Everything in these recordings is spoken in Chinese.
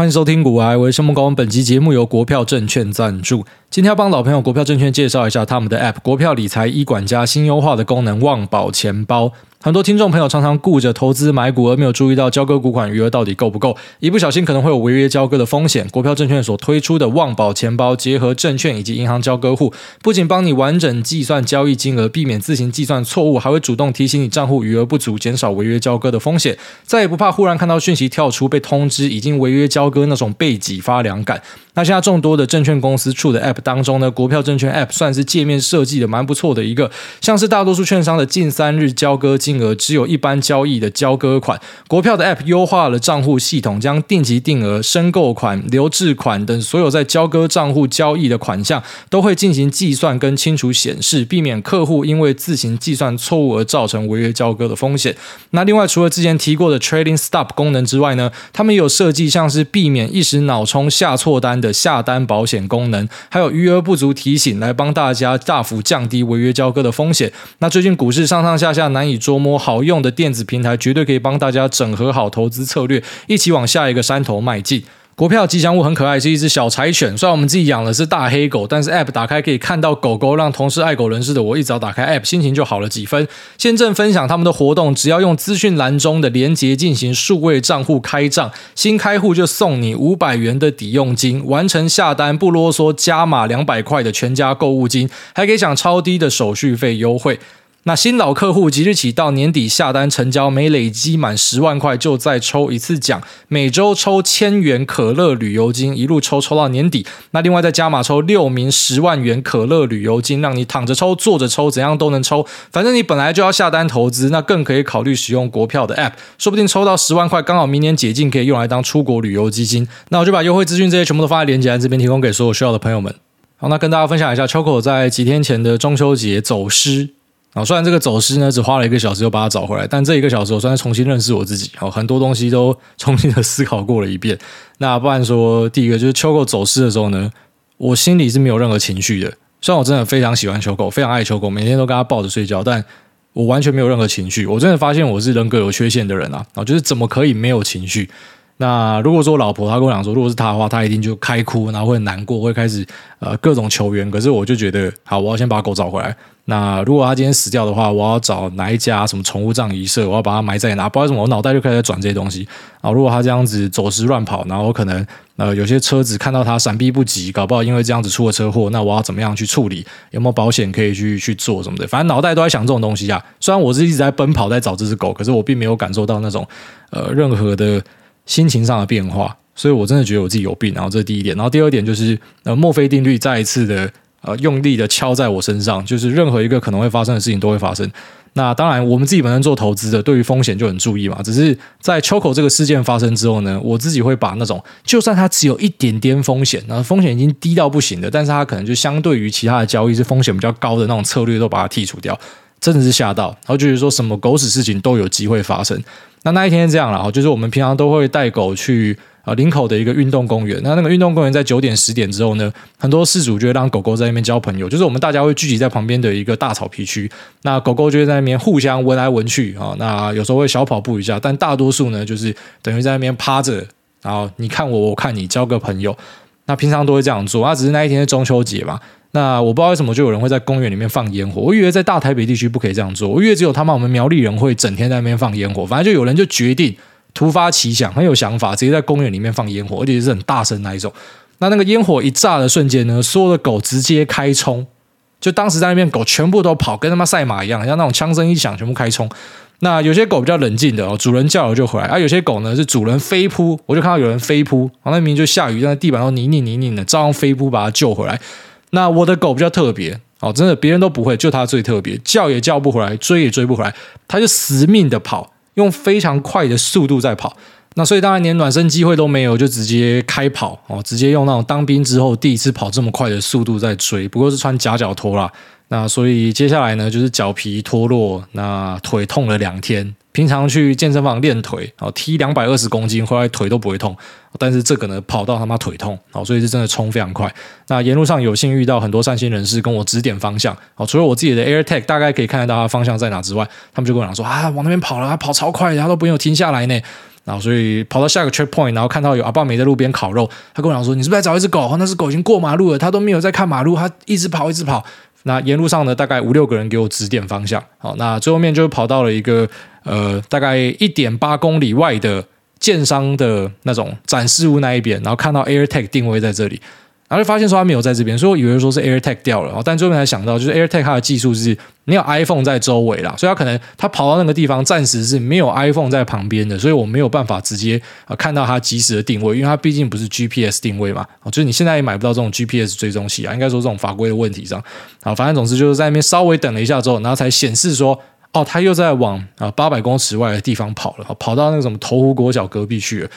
欢迎收听股癌，我是木工。本期节目由国票证券赞助。今天要帮老朋友国票证券介绍一下他们的 App—— 国票理财 e 管家新优化的功能——旺宝钱包。很多听众朋友常常顾着投资买股，而没有注意到交割股款余额到底够不够，一不小心可能会有违约交割的风险。国票证券所推出的旺宝钱包，结合证券以及银行交割户，不仅帮你完整计算交易金额，避免自行计算错误，还会主动提醒你账户余额不足，减少违约交割的风险。再也不怕忽然看到讯息跳出被通知已经违约交割那种背脊发凉感。那现在众多的证券公司出的 App 当中呢，国票证券 App 算是界面设计的蛮不错的一个，像是大多数券商的近三日交割金额只有一般交易的交割款，国票的 App 优化了账户系统，将定级定额、申购款、留置款等所有在交割账户交易的款项都会进行计算跟清楚显示，避免客户因为自行计算错误而造成违约交割的风险。那另外除了之前提过的 Trading Stop 功能之外呢，他们也有设计像是避免一时脑冲下错单的下单保险功能，还有余额不足提醒，来帮大家大幅降低违约交割的风险。那最近股市上上下下难以捉摸，好用的电子平台绝对可以帮大家整合好投资策略，一起往下一个山头迈进。国票吉祥物很可爱，是一只小柴犬。虽然我们自己养的是大黑狗，但是 App 打开可以看到狗狗，让同是爱狗人士的我一早打开 App，心情就好了几分。现正分享他们的活动，只要用资讯栏中的连接进行数位账户开账，新开户就送你五百元的抵用金，完成下单不啰嗦，加码两百块的全家购物金，还可以享超低的手续费优惠。那新老客户即日起到年底下单成交，每累积满十万块就再抽一次奖，每周抽千元可乐旅游金，一路抽抽到年底。那另外再加码抽六名十万元可乐旅游金，让你躺着抽、坐着抽，怎样都能抽。反正你本来就要下单投资，那更可以考虑使用国票的 App，说不定抽到十万块，刚好明年解禁可以用来当出国旅游基金。那我就把优惠资讯这些全部都放在链接栏这边，提供给所有需要的朋友们。好，那跟大家分享一下，Choco 在几天前的中秋节走失。啊，虽然这个走失呢，只花了一个小时就把它找回来，但这一个小时我算是重新认识我自己，好，很多东西都 重新的思考过了一遍。那不然说，第一个就是秋狗走失的时候呢，我心里是没有任何情绪的。虽然我真的非常喜欢秋狗，非常爱秋狗，每天都跟它抱着睡觉，但我完全没有任何情绪。我真的发现我是人格有缺陷的人啊！啊，就是怎么可以没有情绪？那如果说老婆她跟我讲说，如果是她的话，她一定就开哭，然后会难过，会开始呃各种求援。可是我就觉得，好，我要先把狗找回来。那如果他今天死掉的话，我要找哪一家什么宠物葬仪社？我要把它埋在哪？不知道什么我脑袋就开始转这些东西啊！如果他这样子走失乱跑，然后可能呃有些车子看到它闪避不及，搞不好因为这样子出了车祸，那我要怎么样去处理？有没有保险可以去去做什么的？反正脑袋都在想这种东西啊！虽然我是一直在奔跑在找这只狗，可是我并没有感受到那种呃任何的心情上的变化，所以我真的觉得我自己有病。然后这是第一点，然后第二点就是呃墨菲定律再一次的。呃，用力的敲在我身上，就是任何一个可能会发生的事情都会发生。那当然，我们自己本身做投资的，对于风险就很注意嘛。只是在秋口这个事件发生之后呢，我自己会把那种就算它只有一点点风险，那风险已经低到不行的，但是它可能就相对于其他的交易是风险比较高的那种策略，都把它剔除掉。真的是吓到，然后就是说什么狗屎事情都有机会发生。那那一天是这样了，就是我们平常都会带狗去。啊，林口的一个运动公园，那那个运动公园在九点十点之后呢，很多饲主就会让狗狗在那边交朋友，就是我们大家会聚集在旁边的一个大草皮区，那狗狗就会在那边互相闻来闻去啊，那有时候会小跑步一下，但大多数呢就是等于在那边趴着，然后你看我，我看你，交个朋友。那平常都会这样做，那只是那一天是中秋节嘛，那我不知道为什么就有人会在公园里面放烟火，我以为在大台北地区不可以这样做，我以为只有他妈我们苗栗人会整天在那边放烟火，反正就有人就决定。突发奇想，很有想法，直接在公园里面放烟火，而且是很大声那一种。那那个烟火一炸的瞬间呢，所有的狗直接开冲，就当时在那边狗全部都跑，跟他妈赛马一样，像那种枪声一响，全部开冲。那有些狗比较冷静的哦，主人叫了就回来；而、有些狗呢是主人飞扑，我就看到有人飞扑，然后那明明就下雨，但在地板上泥泞泥泞的，照样飞扑把它救回来。那我的狗比较特别哦，真的别人都不会，就它最特别，叫也叫不回来，追也追不回来，它就死命的跑。用非常快的速度在跑，那所以当然连暖身机会都没有，就直接开跑哦，直接用那种当兵之后第一次跑这么快的速度在追，不过是穿夹脚拖啦。那所以接下来呢，就是脚皮脱落，那腿痛了两天。平常去健身房练腿，哦，踢两百二十公斤回来腿都不会痛，但是这个呢，跑到他妈腿痛，哦，所以是真的冲非常快。那沿路上有幸遇到很多善心人士跟我指点方向，哦，除了我自己的 AirTag 大概可以看得到他方向在哪之外，他们就跟我讲说啊，往那边跑了，跑超快，他都不用停下来呢。然后所以跑到下个 checkpoint，然后看到有阿爸没在路边烤肉，他跟我讲说：“你是不是在找一只狗？那只狗已经过马路了，他都没有在看马路，他一直跑一直跑。”那沿路上呢，大概五六个人给我指点方向。好，那最后面就跑到了一个呃大概一点八公里外的建商的那种展示屋那一边，然后看到 AirTag 定位在这里。然后就发现说他没有在这边，所以我以为说是 AirTag 掉了，但最后才想到，就是 AirTag 它的技术是你有 iPhone 在周围啦，所以他可能他跑到那个地方，暂时是没有 iPhone 在旁边的，所以我没有办法直接啊看到它即时的定位，因为它毕竟不是 GPS 定位嘛，就是你现在也买不到这种 GPS 追踪器啊，应该说这种法规的问题上，啊，反正总之就是在那边稍微等了一下之后，然后才显示说，哦，他又在往啊八百公尺外的地方跑了，跑到那个什么头湖国小隔壁去了。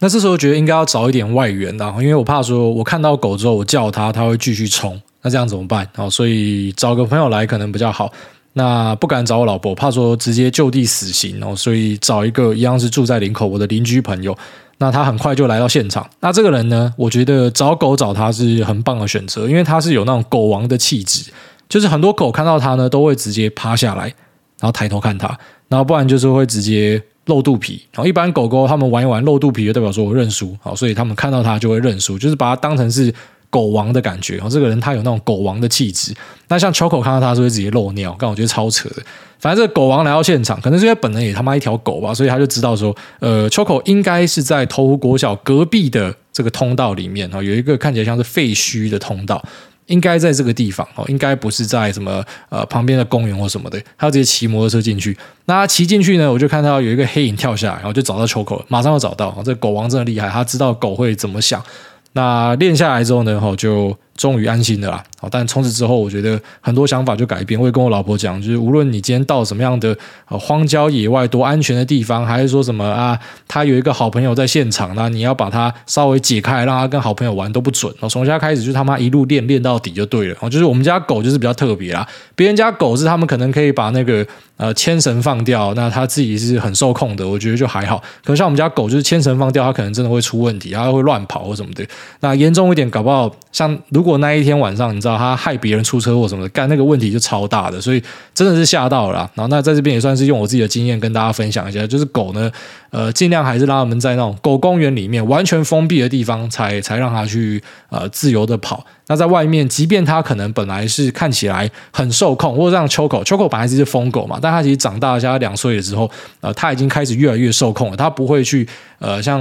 那这时候觉得应该要找一点外援的，因为我怕说我看到狗之后我叫它，它会继续冲，那这样怎么办？哦，所以找个朋友来可能比较好。那不敢找我老婆，怕说直接就地死刑哦，所以找一个一样是住在林口我的邻居朋友。那他很快就来到现场。那这个人呢，我觉得找狗找他是很棒的选择，因为他是有那种狗王的气质，就是很多狗看到他呢都会直接趴下来，然后抬头看他，然后不然就是会直接。露肚皮，然后一般狗狗他们玩一玩露肚皮，就代表说我认输，好，所以他们看到它就会认输，就是把它当成是狗王的感觉。然后这个人他有那种狗王的气质。那像 Choco 看到他是会直接漏尿，但我觉得超扯的。反正这个狗王来到现场，可能是因为本人也他妈一条狗吧，所以他就知道说，呃，Choco 应该是在头湖国小隔壁的这个通道里面啊，有一个看起来像是废墟的通道。应该在这个地方哦，应该不是在什么呃旁边的公园或什么的。他直接骑摩托车进去，那他骑进去呢，我就看到有一个黑影跳下来，然后就找到球口了，马上就找到。这狗王真的厉害，他知道狗会怎么想。那练下来之后呢，就。终于安心的啦，好，但从此之后，我觉得很多想法就改变。我也跟我老婆讲，就是无论你今天到什么样的荒郊野外、多安全的地方，还是说什么啊，他有一个好朋友在现场，那你要把他稍微解开，让他跟好朋友玩都不准。从现在开始，就他妈一路练练到底就对了。哦就是我们家狗就是比较特别啦，别人家狗是他们可能可以把那个呃牵绳放掉，那他自己是很受控的，我觉得就还好。可是像我们家狗，就是牵绳放掉，它可能真的会出问题，它会乱跑或什么的。那严重一点，搞不好像如果。如果那一天晚上，你知道他害别人出车祸什么的，干那个问题就超大的，所以真的是吓到了。然后那在这边也算是用我自己的经验跟大家分享一下，就是狗呢，呃，尽量还是让他们在那种狗公园里面完全封闭的地方才才让它去呃自由的跑。那在外面，即便它可能本来是看起来很受控，或者让秋狗秋狗本来是只疯狗嘛，但它其实长大，像两岁的时候，呃，它已经开始越来越受控了，它不会去呃像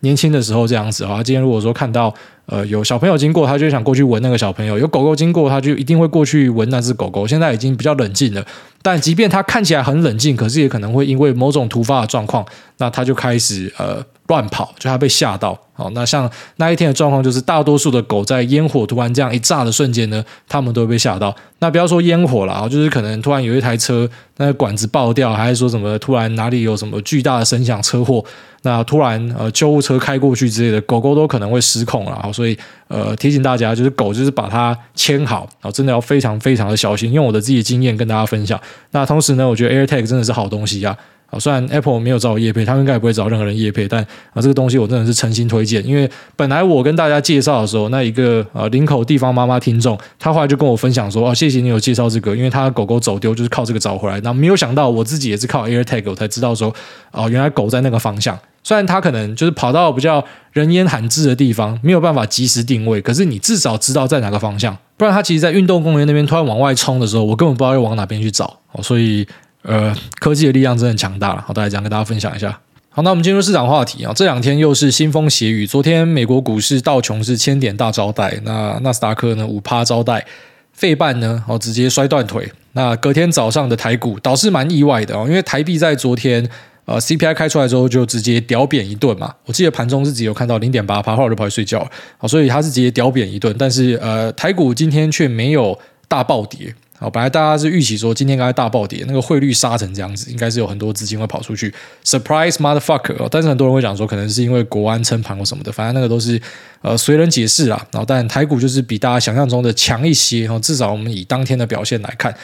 年轻的时候这样子啊。今天如果说看到。呃，有小朋友经过，他就想过去闻那个小朋友；有狗狗经过，他就一定会过去闻那只狗狗。现在已经比较冷静了，但即便他看起来很冷静，可是也可能会因为某种突发的状况，那他就开始呃乱跑，就他被吓到。好，那像那一天的状况，就是大多数的狗在烟火突然这样一炸的瞬间呢，他们都会被吓到。那不要说烟火了啊，就是可能突然有一台车那个管子爆掉，还是说什么突然哪里有什么巨大的声响车祸，那突然呃救护车开过去之类的，狗狗都可能会失控了。所以呃提醒大家，就是狗就是把它牵好，然后真的要非常非常的小心。用我的自己的经验跟大家分享。那同时呢，我觉得 AirTag 真的是好东西啊。啊，虽然 Apple 没有找我业配，他们应该也不会找任何人业配，但啊，这个东西我真的是诚心推荐。因为本来我跟大家介绍的时候，那一个呃林口地方妈妈听众，他后来就跟我分享说，哦，谢谢你有介绍这个，因为他的狗狗走丢就是靠这个找回来。那没有想到我自己也是靠 AirTag 我才知道说，哦，原来狗在那个方向。虽然它可能就是跑到比较人烟罕至的地方，没有办法及时定位，可是你至少知道在哪个方向。不然它其实，在运动公园那边突然往外冲的时候，我根本不知道要往哪边去找。所以。呃，科技的力量真的强大了。好，大家这样跟大家分享一下。好，那我们进入市场话题啊。这两天又是腥风血雨。昨天美国股市道琼是千点大招待，那纳斯达克呢五趴招待，费半呢哦直接摔断腿。那隔天早上的台股倒是蛮意外的哦，因为台币在昨天呃 CPI 开出来之后就直接屌扁一顿嘛。我记得盘中是只有看到零点八趴，后来就跑去睡觉了。好，所以它是直接屌扁一顿，但是呃台股今天却没有大暴跌。好，本来大家是预期说今天应该大暴跌，那个汇率杀成这样子，应该是有很多资金会跑出去，surprise motherfucker。但是很多人会讲说，可能是因为国安撑盘或什么的，反正那个都是呃随人解释啦。然后，但台股就是比大家想象中的强一些，至少我们以当天的表现来看。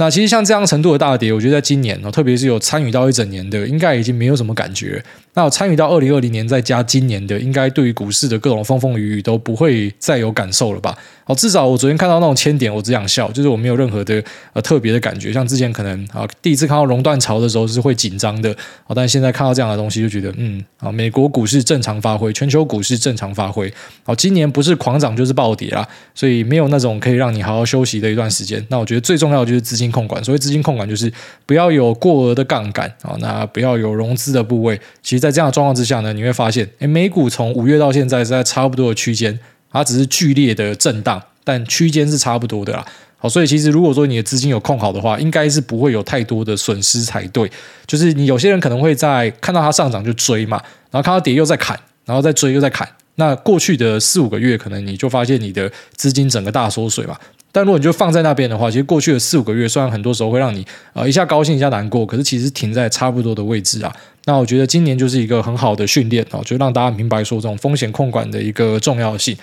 那其实像这样程度的大跌，我觉得在今年哦，特别是有参与到一整年的，应该已经没有什么感觉。那有参与到二零二零年再加今年的，应该对于股市的各种风风雨雨都不会再有感受了吧？哦，至少我昨天看到那种千点，我只想笑，就是我没有任何的呃特别的感觉。像之前可能啊第一次看到熔断潮的时候是会紧张的，哦，但是现在看到这样的东西就觉得嗯啊，美国股市正常发挥，全球股市正常发挥。哦，今年不是狂涨就是暴跌啦，所以没有那种可以让你好好休息的一段时间。那我觉得最重要的就是资金控管，所谓资金控管就是不要有过额的杠杆啊，那不要有融资的部位。其实，在这样的状况之下呢，你会发现，诶，美股从五月到现在是在差不多的区间。它只是剧烈的震荡，但区间是差不多的啦。好，所以其实如果说你的资金有控好的话，应该是不会有太多的损失才对。就是你有些人可能会在看到它上涨就追嘛，然后看到跌又在砍，然后再追又在砍。那过去的四五个月，可能你就发现你的资金整个大缩水嘛。但如果你就放在那边的话，其实过去的四五个月，虽然很多时候会让你呃一下高兴一下难过，可是其实停在差不多的位置啊。那我觉得今年就是一个很好的训练哦，就让大家明白说这种风险控管的一个重要性。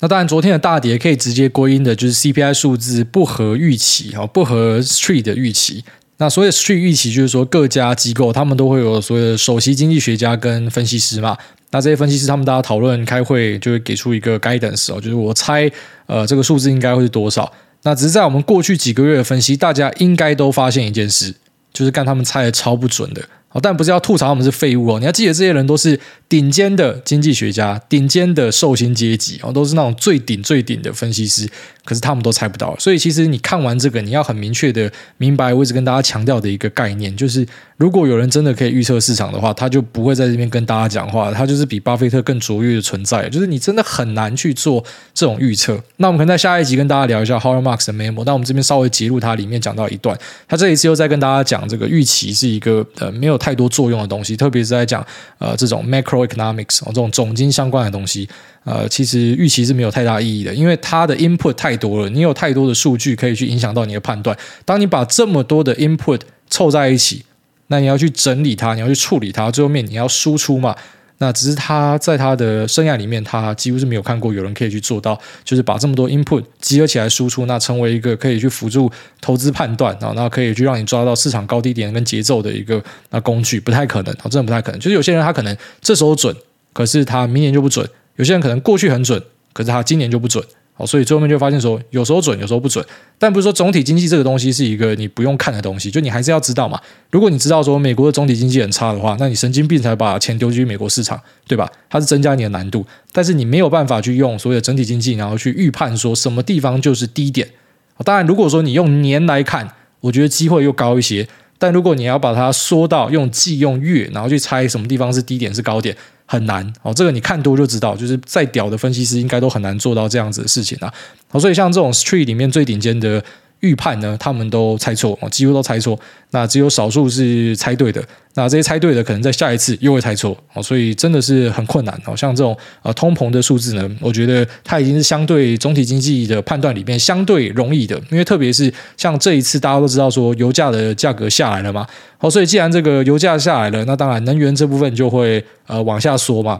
那当然，昨天的大跌可以直接归因的就是 CPI 数字不合预期哈，不合 Street 的预期。那所谓 Street 预期就是说各家机构他们都会有所谓的首席经济学家跟分析师嘛。那这些分析师他们大家讨论开会就会给出一个 guidance 哦，就是我猜呃这个数字应该会是多少。那只是在我们过去几个月的分析，大家应该都发现一件事，就是干他们猜的超不准的。哦但不是要吐槽他们是废物哦，你要记得这些人都是顶尖的经济学家、顶尖的寿星阶级哦，都是那种最顶最顶的分析师，可是他们都猜不到。所以其实你看完这个，你要很明确的明白，我一直跟大家强调的一个概念，就是如果有人真的可以预测市场的话，他就不会在这边跟大家讲话，他就是比巴菲特更卓越的存在。就是你真的很难去做这种预测。那我们可能在下一集跟大家聊一下 Howard Marks 的 memo，但我们这边稍微截录它里面讲到一段，他这一次又在跟大家讲这个预期是一个呃没有。太多作用的东西，特别是在讲呃这种 macroeconomics 这种总经相关的东西，呃，其实预期是没有太大意义的，因为它的 input 太多了，你有太多的数据可以去影响到你的判断。当你把这么多的 input 凑在一起，那你要去整理它，你要去处理它，最后面你要输出嘛。那只是他在他的生涯里面，他几乎是没有看过有人可以去做到，就是把这么多 input 集合起来输出，那成为一个可以去辅助投资判断啊，那可以去让你抓到市场高低点跟节奏的一个那工具，不太可能啊，真的不太可能。就是有些人他可能这时候准，可是他明年就不准；有些人可能过去很准，可是他今年就不准。好，所以最后面就发现说，有时候准，有时候不准。但不是说总体经济这个东西是一个你不用看的东西，就你还是要知道嘛。如果你知道说美国的总体经济很差的话，那你神经病才把钱丢进去美国市场，对吧？它是增加你的难度，但是你没有办法去用所谓的整体经济，然后去预判说什么地方就是低点。当然，如果说你用年来看，我觉得机会又高一些。但如果你要把它缩到用季用月，然后去猜什么地方是低点是高点，很难哦。这个你看多就知道，就是再屌的分析师应该都很难做到这样子的事情啊。哦，所以像这种 Street 里面最顶尖的。预判呢，他们都猜错哦，几乎都猜错。那只有少数是猜对的。那这些猜对的，可能在下一次又会猜错哦，所以真的是很困难哦。像这种呃通膨的数字呢，我觉得它已经是相对总体经济的判断里面相对容易的，因为特别是像这一次大家都知道说油价的价格下来了嘛，好，所以既然这个油价下来了，那当然能源这部分就会呃往下缩嘛。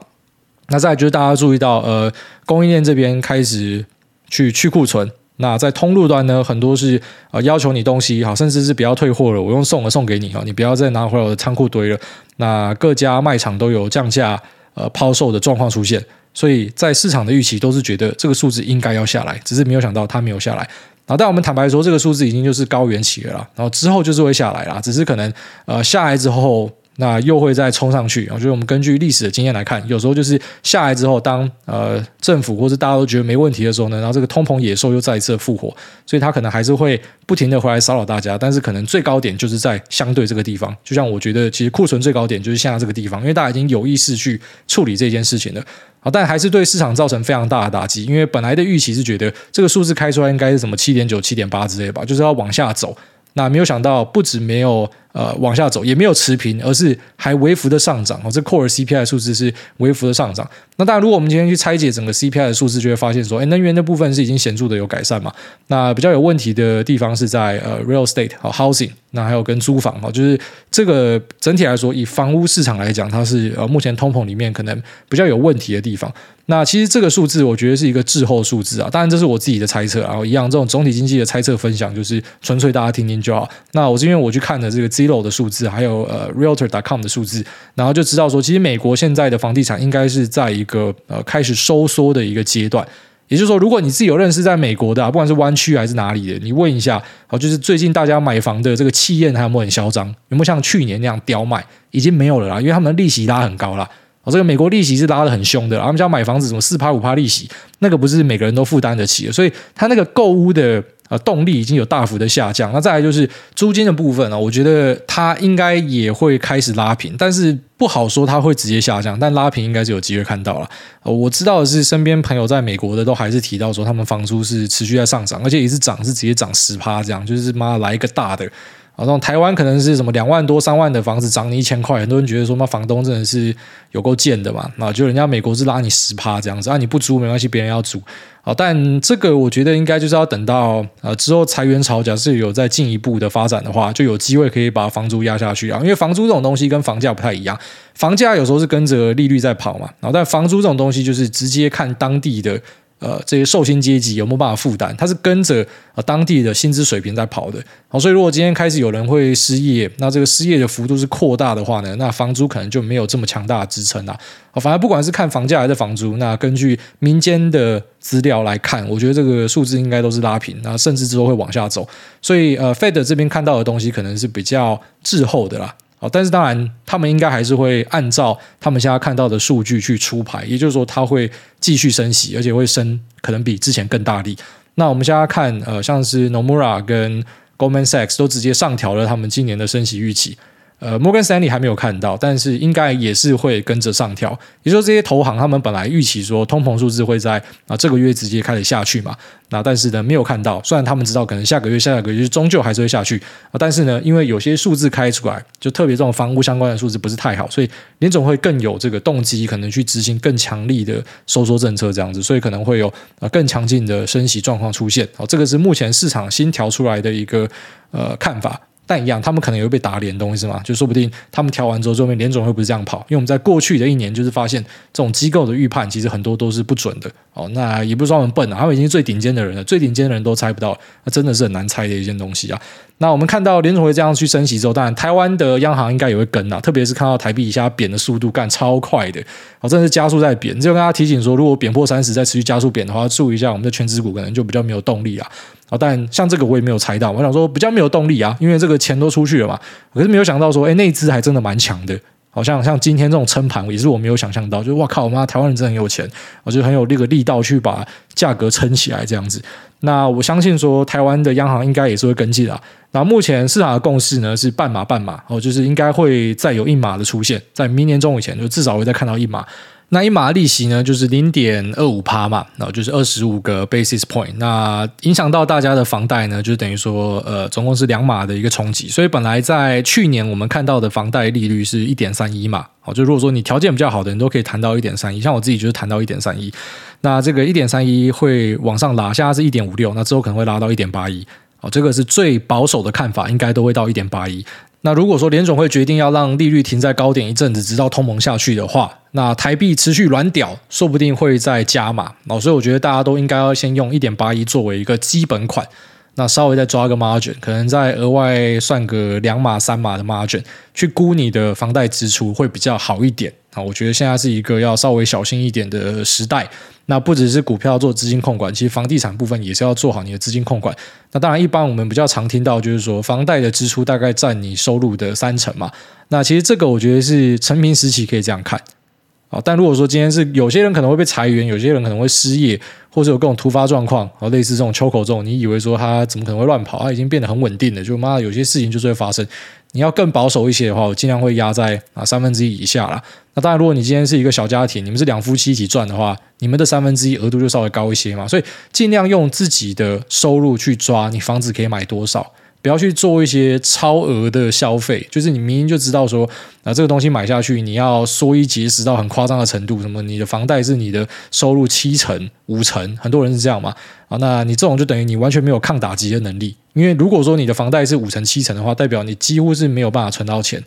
那再就是大家注意到呃供应链这边开始去去库存。那在通路端呢，很多是呃要求你东西好，甚至是不要退货了，我用送的送给你啊，你不要再拿回来我的仓库堆了。那各家卖场都有降价呃抛售的状况出现，所以在市场的预期都是觉得这个数字应该要下来，只是没有想到它没有下来。然后但我们坦白说，这个数字已经就是高原期了，然后之后就是会下来啦，只是可能呃下来之后。那又会再冲上去，我觉得我们根据历史的经验来看，有时候就是下来之后，当呃政府或者大家都觉得没问题的时候呢，然后这个通膨野兽又再一次复活，所以它可能还是会不停的回来骚扰大家，但是可能最高点就是在相对这个地方，就像我觉得其实库存最高点就是现在这个地方，因为大家已经有意识去处理这件事情了，啊，但还是对市场造成非常大的打击，因为本来的预期是觉得这个数字开出来应该是什么七点九、七点八之类吧，就是要往下走。那没有想到，不止没有呃往下走，也没有持平，而是还微幅的上涨哦。这 core CPI 数字是微幅的上涨。那当然，如果我们今天去拆解整个 CPI 的数字，就会发现说，哎，能源的部分是已经显著的有改善嘛。那比较有问题的地方是在呃 real estate 和 housing，那还有跟租房哦，就是这个整体来说，以房屋市场来讲，它是呃目前通膨里面可能比较有问题的地方。那其实这个数字，我觉得是一个滞后数字啊。当然，这是我自己的猜测。然后一样，这种总体经济的猜测分享，就是纯粹大家听听就好。那我是因为我去看了这个 Zillow 的数字，还有呃 Realtor.com 的数字，然后就知道说，其实美国现在的房地产应该是在一个呃开始收缩的一个阶段。也就是说，如果你自己有认识在美国的啊，不管是湾区还是哪里的，你问一下，好，就是最近大家买房的这个气焰还有没有很嚣张？有没有像去年那样刁卖？已经没有了啦，因为他们的利息拉很高了。哦，这个美国利息是拉得很凶的，他们家买房子什么四趴五趴利息，那个不是每个人都负担得起的，所以他那个购屋的呃动力已经有大幅的下降。那再来就是租金的部分呢，我觉得它应该也会开始拉平，但是不好说它会直接下降，但拉平应该是有机会看到了。我知道的是，身边朋友在美国的都还是提到说，他们房租是持续在上涨，而且一次涨是直接涨十趴这样，就是妈来一个大的。好，那种台湾可能是什么两万多、三万的房子涨你一千块，很多人觉得说，那房东真的是有够贱的嘛？那就人家美国是拉你十趴这样子，啊你不租没关系，别人要租。好，但这个我觉得应该就是要等到呃之后裁员潮假设有再进一步的发展的话，就有机会可以把房租压下去啊。因为房租这种东西跟房价不太一样，房价有时候是跟着利率在跑嘛，然后但房租这种东西就是直接看当地的。呃，这些受薪阶级有没有办法负担？它是跟着呃当地的薪资水平在跑的。好，所以如果今天开始有人会失业，那这个失业的幅度是扩大的话呢，那房租可能就没有这么强大的支撑了。好，反而不管是看房价还是房租，那根据民间的资料来看，我觉得这个数字应该都是拉平，那甚至之后会往下走。所以呃，Fed 这边看到的东西可能是比较滞后的啦。哦，但是当然，他们应该还是会按照他们现在看到的数据去出牌，也就是说，他会继续升息，而且会升可能比之前更大力。那我们现在看，呃，像是 Nomura 跟 Goldman Sachs 都直接上调了他们今年的升息预期。呃，摩根士丹利还没有看到，但是应该也是会跟着上调。也就是，这些投行他们本来预期说通膨数字会在啊这个月直接开始下去嘛，那但是呢没有看到。虽然他们知道可能下个月、下下个月终究还是会下去啊，但是呢，因为有些数字开出来，就特别这种房屋相关的数字不是太好，所以联总会更有这个动机，可能去执行更强力的收缩政策这样子，所以可能会有啊更强劲的升息状况出现。好，这个是目前市场新调出来的一个呃看法。但一样，他们可能也会被打脸，懂我意思吗？就说不定他们调完之后，后面联总会不是这样跑，因为我们在过去的一年就是发现这种机构的预判其实很多都是不准的。哦，那也不是说我们笨啊，他们已经是最顶尖的人了，最顶尖的人都猜不到，那真的是很难猜的一件东西啊。那我们看到联总会这样去升息之后，当然台湾的央行应该也会跟啊，特别是看到台币一下贬的速度干超快的，哦，真的是加速在贬。就跟大家提醒说，如果贬破三十再持续加速贬的话，注意一下我们的权值股可能就比较没有动力啊。哦，但像这个我也没有猜到，我想说比较没有动力啊，因为这个钱都出去了嘛。可是没有想到说，哎，那支还真的蛮强的。好像像今天这种撑盘也是我没有想象到，就是哇靠，我妈台湾人真的很有钱，我觉得很有那个力道去把价格撑起来这样子。那我相信说台湾的央行应该也是会跟进的。那目前市场的共识呢是半码半码哦，就是应该会再有一码的出现，在明年中以前就至少会再看到一码。那一码利息呢，就是零点二五趴嘛，然后就是二十五个 basis point。那影响到大家的房贷呢，就等于说，呃，总共是两码的一个冲击。所以本来在去年我们看到的房贷利率是一点三一嘛，好，就如果说你条件比较好的人都可以谈到一点三一，像我自己就是谈到一点三一。那这个一点三一会往上拉，现在是一点五六，那之后可能会拉到一点八一。好，这个是最保守的看法，应该都会到一点八一。那如果说联总会决定要让利率停在高点一阵子，直到通膨下去的话，那台币持续软屌，说不定会再加码。哦，所以我觉得大家都应该要先用一点八一作为一个基本款，那稍微再抓个 margin，可能再额外算个两码三码的 margin，去估你的房贷支出会比较好一点。啊，我觉得现在是一个要稍微小心一点的时代。那不只是股票做资金控管，其实房地产部分也是要做好你的资金控管。那当然，一般我们比较常听到就是说，房贷的支出大概占你收入的三成嘛。那其实这个我觉得是承平时期可以这样看。啊，但如果说今天是有些人可能会被裁员，有些人可能会失业，或者有各种突发状况，啊，类似这种秋口这种，你以为说他怎么可能会乱跑？他已经变得很稳定了，就妈的有些事情就是会发生。你要更保守一些的话，我尽量会压在啊三分之一以下啦。那当然，如果你今天是一个小家庭，你们是两夫妻一起赚的话，你们的三分之一额度就稍微高一些嘛。所以尽量用自己的收入去抓，你房子可以买多少。不要去做一些超额的消费，就是你明明就知道说啊，这个东西买下去，你要缩衣节食到很夸张的程度，什么你的房贷是你的收入七成、五成，很多人是这样嘛啊，那你这种就等于你完全没有抗打击的能力，因为如果说你的房贷是五成、七成的话，代表你几乎是没有办法存到钱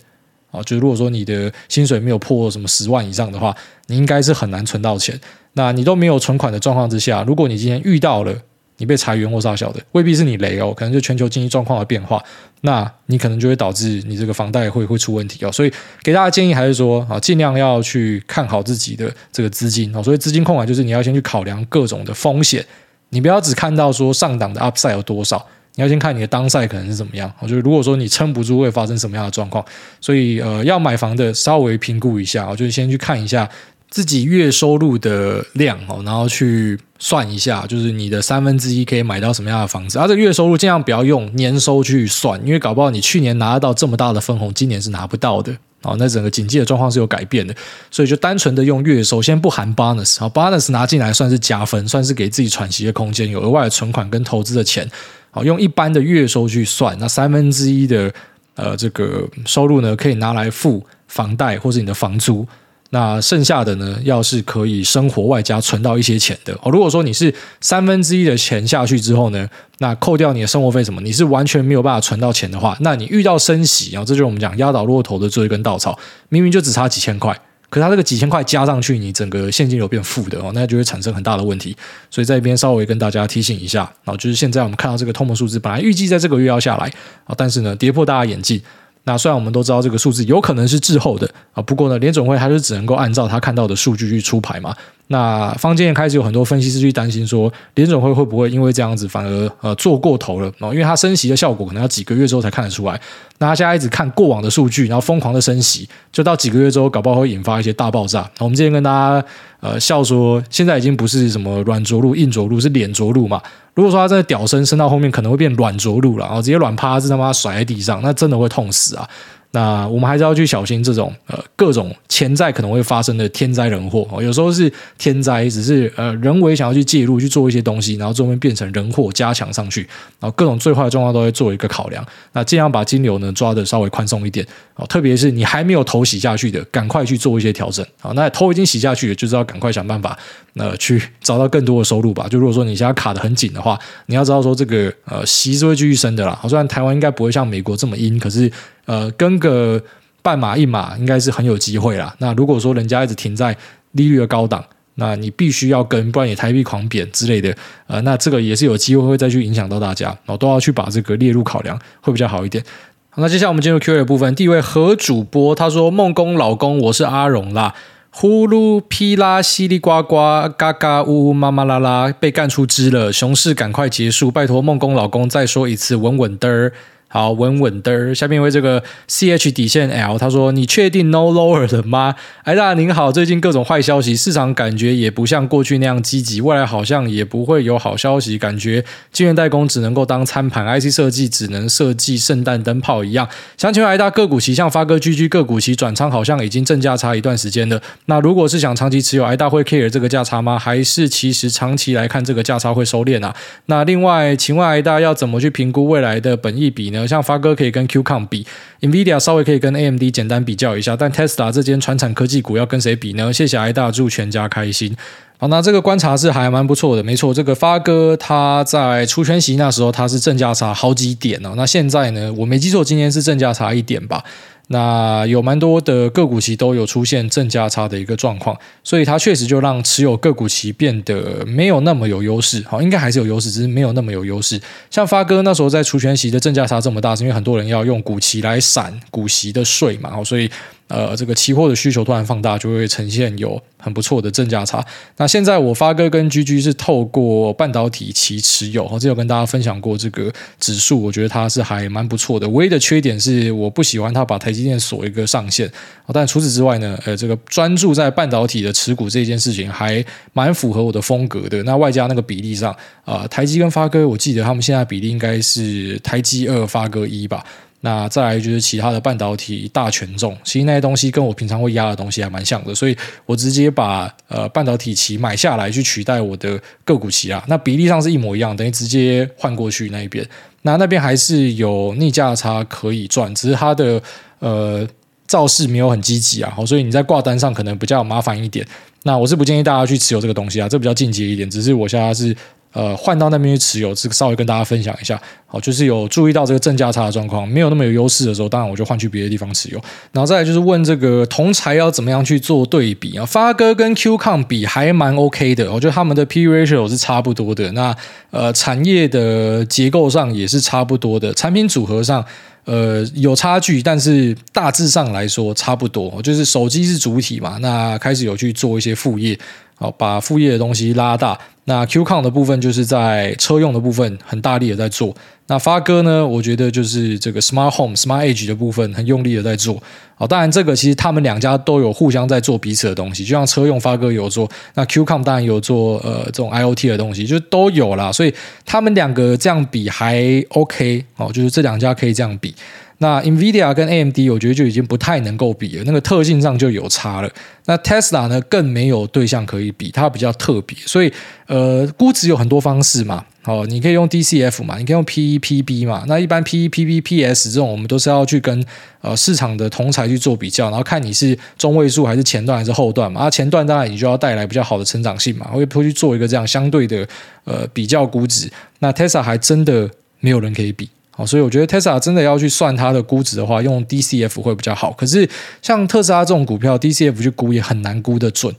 啊，就如果说你的薪水没有破什么十万以上的话，你应该是很难存到钱。那你都没有存款的状况之下，如果你今天遇到了，你被裁员或啥小的，未必是你雷哦，可能就全球经济状况的变化，那你可能就会导致你这个房贷会会出问题哦。所以给大家建议还是说啊，尽量要去看好自己的这个资金哦。所以资金控管就是你要先去考量各种的风险，你不要只看到说上档的 upside 有多少，你要先看你的 downside 可能是怎么样。我觉得如果说你撑不住，会发生什么样的状况？所以呃，要买房的稍微评估一下，就是先去看一下。自己月收入的量哦，然后去算一下，就是你的三分之一可以买到什么样的房子。而、啊、这月收入尽量不要用年收去算，因为搞不好你去年拿得到这么大的分红，今年是拿不到的。哦，那整个经济的状况是有改变的，所以就单纯的用月收，先不含 bonus。好，bonus 拿进来算是加分，算是给自己喘息的空间，有额外的存款跟投资的钱。好，用一般的月收去算，那三分之一的呃这个收入呢，可以拿来付房贷或者你的房租。那剩下的呢，要是可以生活外加存到一些钱的哦。如果说你是三分之一的钱下去之后呢，那扣掉你的生活费什么，你是完全没有办法存到钱的话，那你遇到升息啊，这就是我们讲压倒骆驼的最后一根稻草。明明就只差几千块，可是它这个几千块加上去，你整个现金流变负的哦，那就会产生很大的问题。所以在这边稍微跟大家提醒一下，然后就是现在我们看到这个通膨数字，本来预计在这个月要下来啊，但是呢，跌破大家眼镜。那虽然我们都知道这个数字有可能是滞后的啊，不过呢，联总会还是只能够按照他看到的数据去出牌嘛。那坊间也开始有很多分析师去担心说，联总会会不会因为这样子反而呃做过头了哦？因为它升息的效果可能要几个月之后才看得出来。那他现在一直看过往的数据，然后疯狂的升息，就到几个月之后，搞不好会引发一些大爆炸。我们之前跟大家呃笑说，现在已经不是什么软着陆、硬着陆，是脸着陆嘛。如果说他真的屌升升到后面，可能会变软着陆了，然后直接软趴是他妈甩在地上，那真的会痛死啊！那我们还是要去小心这种呃各种潜在可能会发生的天灾人祸，有时候是天灾，只是呃人为想要去介入去做一些东西，然后最后面变成人祸加强上去，然后各种最坏的状况都会做一个考量。那尽量把金流呢抓得稍微宽松一点哦，特别是你还没有头洗下去的，赶快去做一些调整啊。那头已经洗下去了，就是要赶快想办法呃去找到更多的收入吧。就如果说你现在卡得很紧的话，你要知道说这个呃息是会继续升的啦。好，虽然台湾应该不会像美国这么阴，可是。呃，跟个半码一码应该是很有机会啦。那如果说人家一直停在利率的高档，那你必须要跟，不然也台币狂贬之类的。呃，那这个也是有机会会再去影响到大家，然后都要去把这个列入考量，会比较好一点。那接下来我们进入 Q&A 部分。第一位何主播他说：“梦工老公，我是阿荣啦，呼噜噼啦稀里呱呱，嘎嘎呜呜妈妈啦啦，被干出汁了，熊市赶快结束，拜托梦工老公再说一次，稳稳的。”好，稳稳的。下面为这个 C H 底线 L，他说：“你确定 no lower 了吗？”哎大您好，最近各种坏消息，市场感觉也不像过去那样积极，未来好像也不会有好消息，感觉晶圆代工只能够当餐盘，IC 设计只能设计圣诞灯泡一样。想请问哎大个股期像发哥 GG 个股期转仓，好像已经正价差一段时间了。那如果是想长期持有，哎大会 care 这个价差吗？还是其实长期来看这个价差会收敛啊？那另外，请问哎大要怎么去评估未来的本益比呢？像发哥可以跟 Qcom 比，NVIDIA 稍微可以跟 AMD 简单比较一下，但 Tesla 这间传产科技股要跟谁比呢？谢谢挨大，祝全家开心。好，那这个观察是还蛮不错的，没错，这个发哥他在除权息那时候他是正价差好几点哦，那现在呢，我没记错，今天是正价差一点吧。那有蛮多的个股期都有出现正价差的一个状况，所以它确实就让持有个股期变得没有那么有优势。好，应该还是有优势，只是没有那么有优势。像发哥那时候在除权息的正价差这么大，是因为很多人要用股期来闪股息的税嘛，所以。呃，这个期货的需求突然放大，就会呈现有很不错的正价差。那现在我发哥跟 GG 是透过半导体期持有，我之前有跟大家分享过这个指数，我觉得它是还蛮不错的。唯一的缺点是我不喜欢它把台积电锁一个上限。但除此之外呢，呃，这个专注在半导体的持股这件事情还蛮符合我的风格的。那外加那个比例上，啊、呃，台积跟发哥，我记得他们现在比例应该是台积二，发哥一吧。那再来就是其他的半导体大权重，其实那些东西跟我平常会压的东西还蛮像的，所以我直接把呃半导体期买下来去取代我的个股期啊，那比例上是一模一样，等于直接换过去那一边。那那边还是有逆价差可以赚，只是它的呃造势没有很积极啊，所以你在挂单上可能比较麻烦一点。那我是不建议大家去持有这个东西啊，这比较进阶一点。只是我现在是。呃，换到那边去持有，这个稍微跟大家分享一下。好，就是有注意到这个正价差的状况，没有那么有优势的时候，当然我就换去别的地方持有。然后再来就是问这个同材要怎么样去做对比啊？发哥跟 Q 康比还蛮 OK 的，我觉得他们的 P ratio 是差不多的。那呃，产业的结构上也是差不多的，产品组合上呃有差距，但是大致上来说差不多。就是手机是主体嘛，那开始有去做一些副业。好，把副业的东西拉大。那 Qcom 的部分就是在车用的部分很大力的在做。那发哥呢，我觉得就是这个 Smart Home、Smart Edge 的部分很用力的在做。好，当然这个其实他们两家都有互相在做彼此的东西。就像车用发哥有做，那 Qcom 当然有做呃这种 IoT 的东西，就都有啦。所以他们两个这样比还 OK 哦，就是这两家可以这样比。那 NVIDIA 跟 AMD 我觉得就已经不太能够比了，那个特性上就有差了。那 Tesla 呢，更没有对象可以比，它比较特别，所以呃，估值有很多方式嘛。哦，你可以用 DCF 嘛，你可以用 PE、PB 嘛。那一般 PE、PB、PS 这种，我们都是要去跟呃市场的同侪去做比较，然后看你是中位数还是前段还是后段嘛。啊，前段当然你就要带来比较好的成长性嘛，会会去做一个这样相对的呃比较估值。那 Tesla 还真的没有人可以比。好，所以我觉得 Tesla 真的要去算它的估值的话，用 DCF 会比较好。可是像特斯拉这种股票，DCF 去估也很难估得准。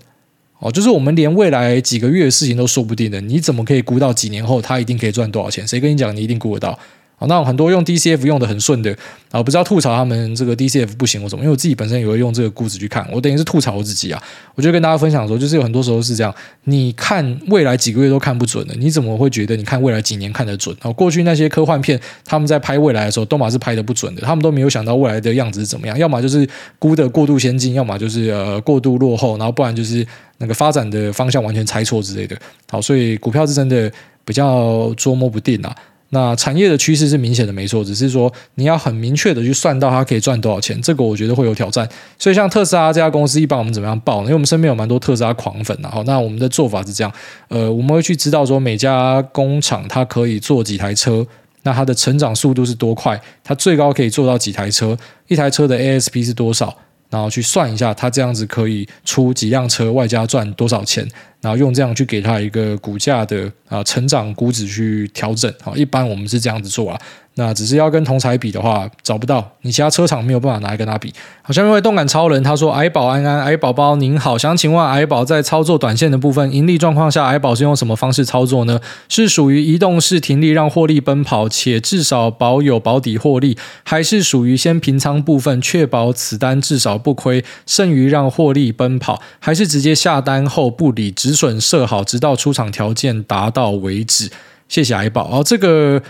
哦，就是我们连未来几个月的事情都说不定的，你怎么可以估到几年后它一定可以赚多少钱？谁跟你讲你一定估得到？好，那很多用 DCF 用的很顺的啊，不知道吐槽他们这个 DCF 不行或什么，因为我自己本身也会用这个估值去看，我等于是吐槽我自己啊。我就跟大家分享说，就是有很多时候是这样，你看未来几个月都看不准的，你怎么会觉得你看未来几年看得准？哦，过去那些科幻片他们在拍未来的时候，都嘛是拍得不准的，他们都没有想到未来的样子是怎么样，要么就是估的过度先进，要么就是呃过度落后，然后不然就是那个发展的方向完全猜错之类的。好，所以股票是真的比较捉摸不定啊。那产业的趋势是明显的，没错，只是说你要很明确的去算到它可以赚多少钱，这个我觉得会有挑战。所以像特斯拉这家公司，一般我们怎么样报呢？因为我们身边有蛮多特斯拉狂粉，然后那我们的做法是这样，呃，我们会去知道说每家工厂它可以做几台车，那它的成长速度是多快，它最高可以做到几台车，一台车的 ASP 是多少，然后去算一下它这样子可以出几辆车，外加赚多少钱。然后用这样去给它一个股价的啊成长估值去调整，好，一般我们是这样子做啊。那只是要跟同侪比的话，找不到，你其他车厂没有办法拿来跟他比。好，下面一位动感超人他说：“矮宝安安，矮宝宝您好，想请问矮宝在操作短线的部分，盈利状况下，矮宝是用什么方式操作呢？是属于移动式停利让获利奔跑，且至少保有保底获利，还是属于先平仓部分，确保此单至少不亏，剩余让获利奔跑，还是直接下单后不理止损设好，直到出场条件达到为止？谢谢矮宝。哦，这个。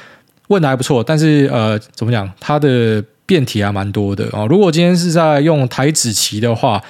问的还不错，但是呃，怎么讲？它的变体还蛮多的、哦。如果今天是在用台子棋的话，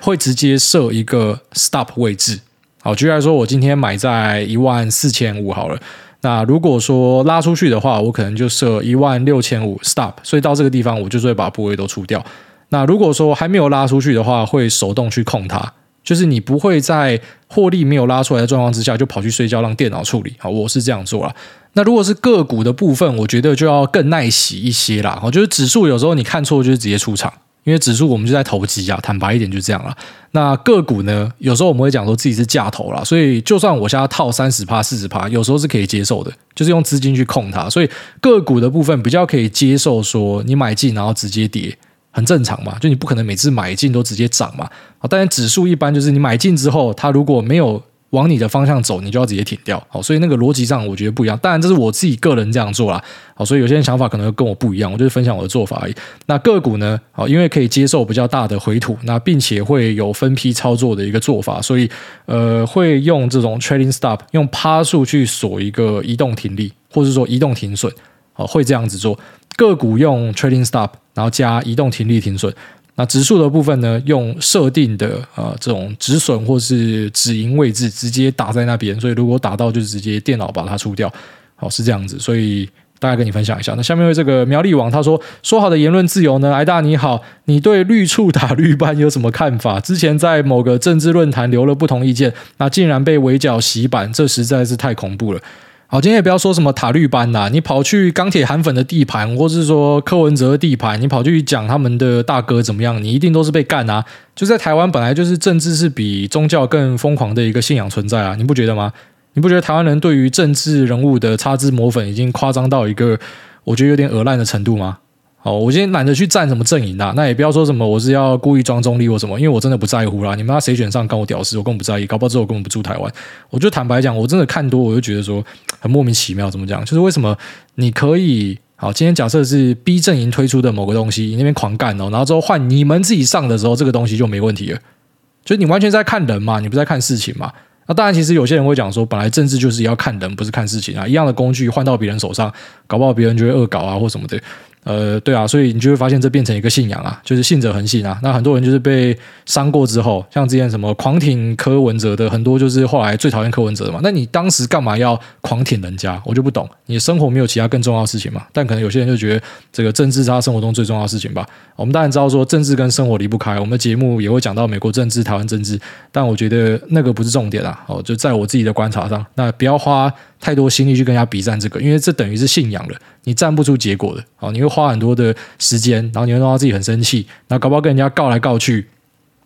会直接设一个 stop 位置。好，举例来说，我今天买在一万四千五好了。那如果说拉出去的话，我可能就设一万六千五 stop。所以到这个地方，我就是会把部位都出掉。那如果说还没有拉出去的话，会手动去控它。就是你不会在获利没有拉出来的状况之下，就跑去睡觉让电脑处理。好，我是这样做啦。那如果是个股的部分，我觉得就要更耐洗一些啦。我觉得指数有时候你看错就是直接出场，因为指数我们就在投机啊，坦白一点就这样了。那个股呢，有时候我们会讲说自己是价投啦，所以就算我现在套三十趴、四十趴，有时候是可以接受的，就是用资金去控它。所以个股的部分比较可以接受，说你买进然后直接跌，很正常嘛。就你不可能每次买进都直接涨嘛。好，但是指数一般就是你买进之后，它如果没有往你的方向走，你就要直接停掉。好，所以那个逻辑上我觉得不一样。当然，这是我自己个人这样做啦。好，所以有些人想法可能跟我不一样，我就是分享我的做法而已。那个股呢？好，因为可以接受比较大的回吐，那并且会有分批操作的一个做法，所以呃，会用这种 trading stop，用趴数去锁一个移动停利，或者说移动停损。好，会这样子做。个股用 trading stop，然后加移动停利停损。那指数的部分呢，用设定的呃这种止损或是止盈位置直接打在那边，所以如果打到就直接电脑把它出掉，好，是这样子，所以大概跟你分享一下。那下面为这个苗栗王他说，说好的言论自由呢？艾大你好，你对绿触打绿班有什么看法？之前在某个政治论坛留了不同意见，那竟然被围剿洗版，这实在是太恐怖了。好，今天也不要说什么塔绿班啦，你跑去钢铁韩粉的地盘，或是说柯文哲的地盘，你跑去讲他们的大哥怎么样，你一定都是被干啊！就在台湾，本来就是政治是比宗教更疯狂的一个信仰存在啊，你不觉得吗？你不觉得台湾人对于政治人物的擦脂抹粉已经夸张到一个我觉得有点恶烂的程度吗？好，我今天懒得去站什么阵营啦，那也不要说什么我是要故意装中立或什么，因为我真的不在乎啦。你们那谁选上，跟我屌丝，我根本不在意。搞不好之后我根本不住台湾。我就坦白讲，我真的看多，我就觉得说很莫名其妙。怎么讲？就是为什么你可以好？今天假设是 B 阵营推出的某个东西，你那边狂干哦，然后之后换你们自己上的时候，这个东西就没问题了。就你完全在看人嘛，你不在看事情嘛。那当然，其实有些人会讲说，本来政治就是要看人，不是看事情啊。一样的工具换到别人手上，搞不好别人就会恶搞啊，或什么的。呃，对啊，所以你就会发现这变成一个信仰啊，就是信者恒信啊。那很多人就是被伤过之后，像之前什么狂挺柯文哲的，很多就是后来最讨厌柯文哲嘛。那你当时干嘛要狂挺人家？我就不懂。你生活没有其他更重要的事情嘛？但可能有些人就觉得这个政治是他生活中最重要的事情吧。我们当然知道说政治跟生活离不开，我们的节目也会讲到美国政治、台湾政治，但我觉得那个不是重点啊。哦，就在我自己的观察上，那不要花太多心力去跟人家比战这个，因为这等于是信仰了，你站不出结果的。哦，你会花很多的时间，然后你会弄到自己很生气，然后搞不好跟人家告来告去，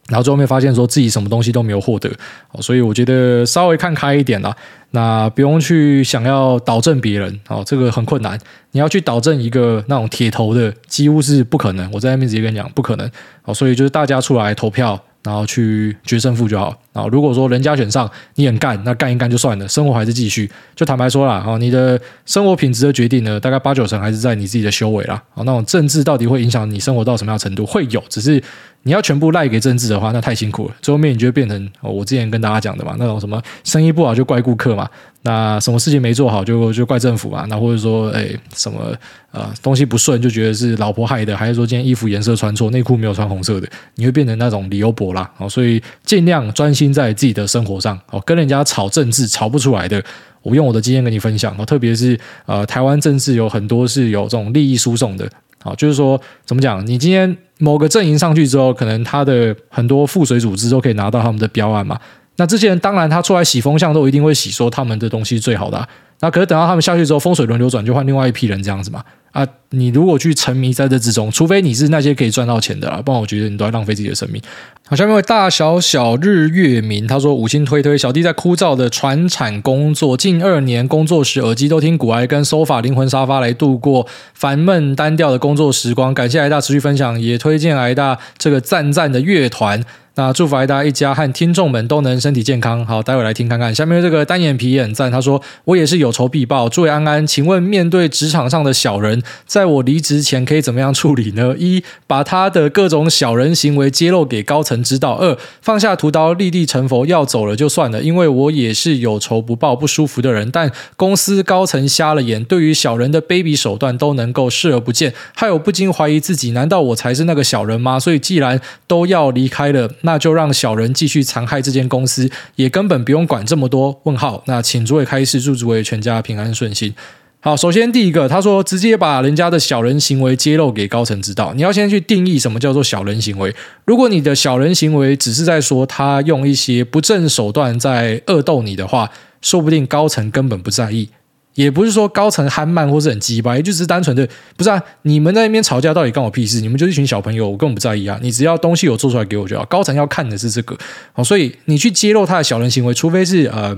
然后最后面发现说自己什么东西都没有获得。哦，所以我觉得稍微看开一点啦，那不用去想要导正别人。哦，这个很困难，你要去导正一个那种铁头的，几乎是不可能。我在那边直接跟你讲，不可能。哦，所以就是大家出来投票。然后去决胜负就好。然后如果说人家选上，你很干，那干一干就算了，生活还是继续。就坦白说啦，哦，你的生活品质的决定呢，大概八九成还是在你自己的修为啦。哦，那种政治到底会影响你生活到什么样程度？会有，只是你要全部赖给政治的话，那太辛苦了。最后面你就会变成哦，我之前跟大家讲的嘛，那种什么生意不好就怪顾客嘛。那什么事情没做好就就怪政府嘛？那或者说，哎，什么呃东西不顺就觉得是老婆害的，还是说今天衣服颜色穿错，内裤没有穿红色的，你会变成那种理由博啦。哦，所以尽量专心在自己的生活上。哦，跟人家吵政治吵不出来的，我用我的经验跟你分享。哦，特别是呃台湾政治有很多是有这种利益输送的。啊，就是说怎么讲？你今天某个阵营上去之后，可能他的很多附水组织都可以拿到他们的标案嘛。那这些人当然，他出来洗风向都一定会洗说他们的东西最好的。那可是等到他们下去之后，风水轮流转，就换另外一批人这样子嘛。啊，你如果去沉迷在这之中，除非你是那些可以赚到钱的啦，不然我觉得你都在浪费自己的生命。好，下面一位大小小日月明，他说五星推推，小弟在枯燥的船产工作近二年，工作时耳机都听古埃跟 SOFA 灵魂沙发来度过烦闷单调的工作时光。感谢癌大持续分享，也推荐癌大这个赞赞的乐团。那祝福大家一家和听众们都能身体健康。好，待会来听看看。下面这个单眼皮也很赞，他说：“我也是有仇必报。”祝安安，请问面对职场上的小人，在我离职前可以怎么样处理呢？一，把他的各种小人行为揭露给高层知道；二，放下屠刀，立地成佛，要走了就算了。因为我也是有仇不报、不舒服的人，但公司高层瞎了眼，对于小人的卑鄙手段都能够视而不见，害我不禁怀疑自己：难道我才是那个小人吗？所以既然都要离开了。那就让小人继续残害这间公司，也根本不用管这么多。问号。那请诸位开示，祝诸位全家平安顺心。好，首先第一个，他说直接把人家的小人行为揭露给高层知道。你要先去定义什么叫做小人行为。如果你的小人行为只是在说他用一些不正手段在恶斗你的话，说不定高层根本不在意。也不是说高层憨慢或是很鸡巴，也就是单纯的不是啊。你们在那边吵架到底关我屁事？你们就是一群小朋友，我根本不在意啊。你只要东西有做出来给我就好。高层要看的是这个，哦，所以你去揭露他的小人行为，除非是呃，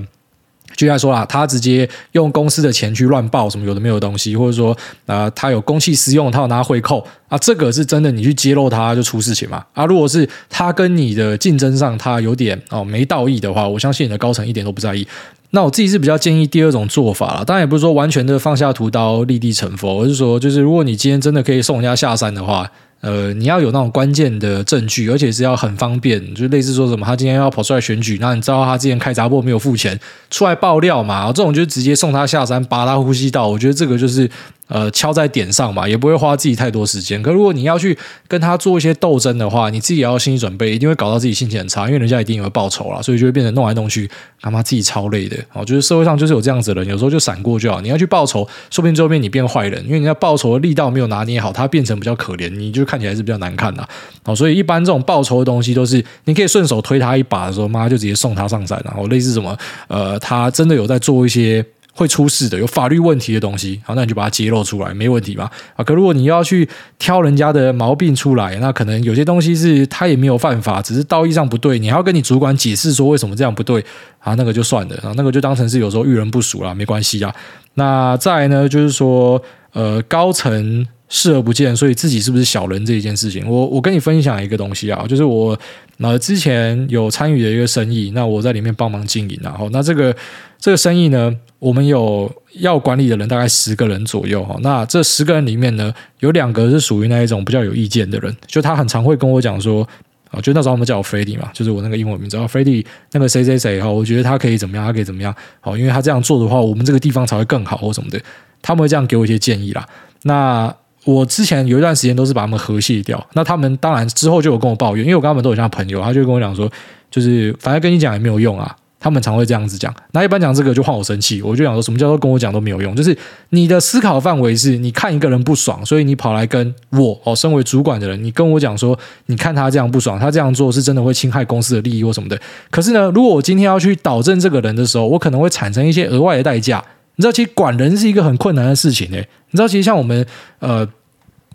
就像说啦，他直接用公司的钱去乱报什么有的没有东西，或者说啊、他有公器私用，他有拿回扣啊，这个是真的，你去揭露他就出事情嘛。啊，如果是他跟你的竞争上他有点哦没道义的话，我相信你的高层一点都不在意。那我自己是比较建议第二种做法啦，当然也不是说完全的放下屠刀立地成佛，而是说，就是如果你今天真的可以送人家下山的话，呃，你要有那种关键的证据，而且是要很方便，就类似说什么他今天要跑出来选举，那你知道他之前开杂货没有付钱，出来爆料嘛，这种就直接送他下山，拔他呼吸道，我觉得这个就是。呃，敲在点上嘛，也不会花自己太多时间。可如果你要去跟他做一些斗争的话，你自己也要心理准备，一定会搞到自己心情很差，因为人家一定也会报仇啦，所以就会变成弄来弄去，他妈自己超累的。哦，就是社会上就是有这样子的人，有时候就闪过就好。你要去报仇，说不定最后面你变坏人，因为你要报仇的力道没有拿捏好，他变成比较可怜，你就看起来是比较难看的。哦，所以一般这种报仇的东西都是你可以顺手推他一把的时候，妈就直接送他上山，然后类似什么，呃，他真的有在做一些。会出事的，有法律问题的东西，好，那你就把它揭露出来，没问题吧？啊，可如果你要去挑人家的毛病出来，那可能有些东西是他也没有犯法，只是道义上不对，你还要跟你主管解释说为什么这样不对啊？那个就算了啊，那个就当成是有时候遇人不淑了，没关系啊。那再来呢，就是说，呃，高层。视而不见，所以自己是不是小人这一件事情，我我跟你分享一个东西啊，就是我那之前有参与的一个生意，那我在里面帮忙经营，然后那这个这个生意呢，我们有要管理的人大概十个人左右哈，那这十个人里面呢，有两个是属于那一种比较有意见的人，就他很常会跟我讲说，啊，就那时候我们叫我 Freddy 嘛，就是我那个英文名字，啊，Freddy 那个谁谁谁哈，我觉得他可以怎么样，他可以怎么样，好，因为他这样做的话，我们这个地方才会更好或什么的，他们会这样给我一些建议啦，那。我之前有一段时间都是把他们和谐掉，那他们当然之后就有跟我抱怨，因为我跟他们都有像朋友，他就跟我讲说，就是反正跟你讲也没有用啊，他们常会这样子讲。那一般讲这个就换我生气，我就想说什么叫做跟我讲都没有用，就是你的思考范围是你看一个人不爽，所以你跑来跟我哦，身为主管的人，你跟我讲说，你看他这样不爽，他这样做是真的会侵害公司的利益或什么的。可是呢，如果我今天要去导正这个人的时候，我可能会产生一些额外的代价。你知道，其实管人是一个很困难的事情诶。你知道，其实像我们呃。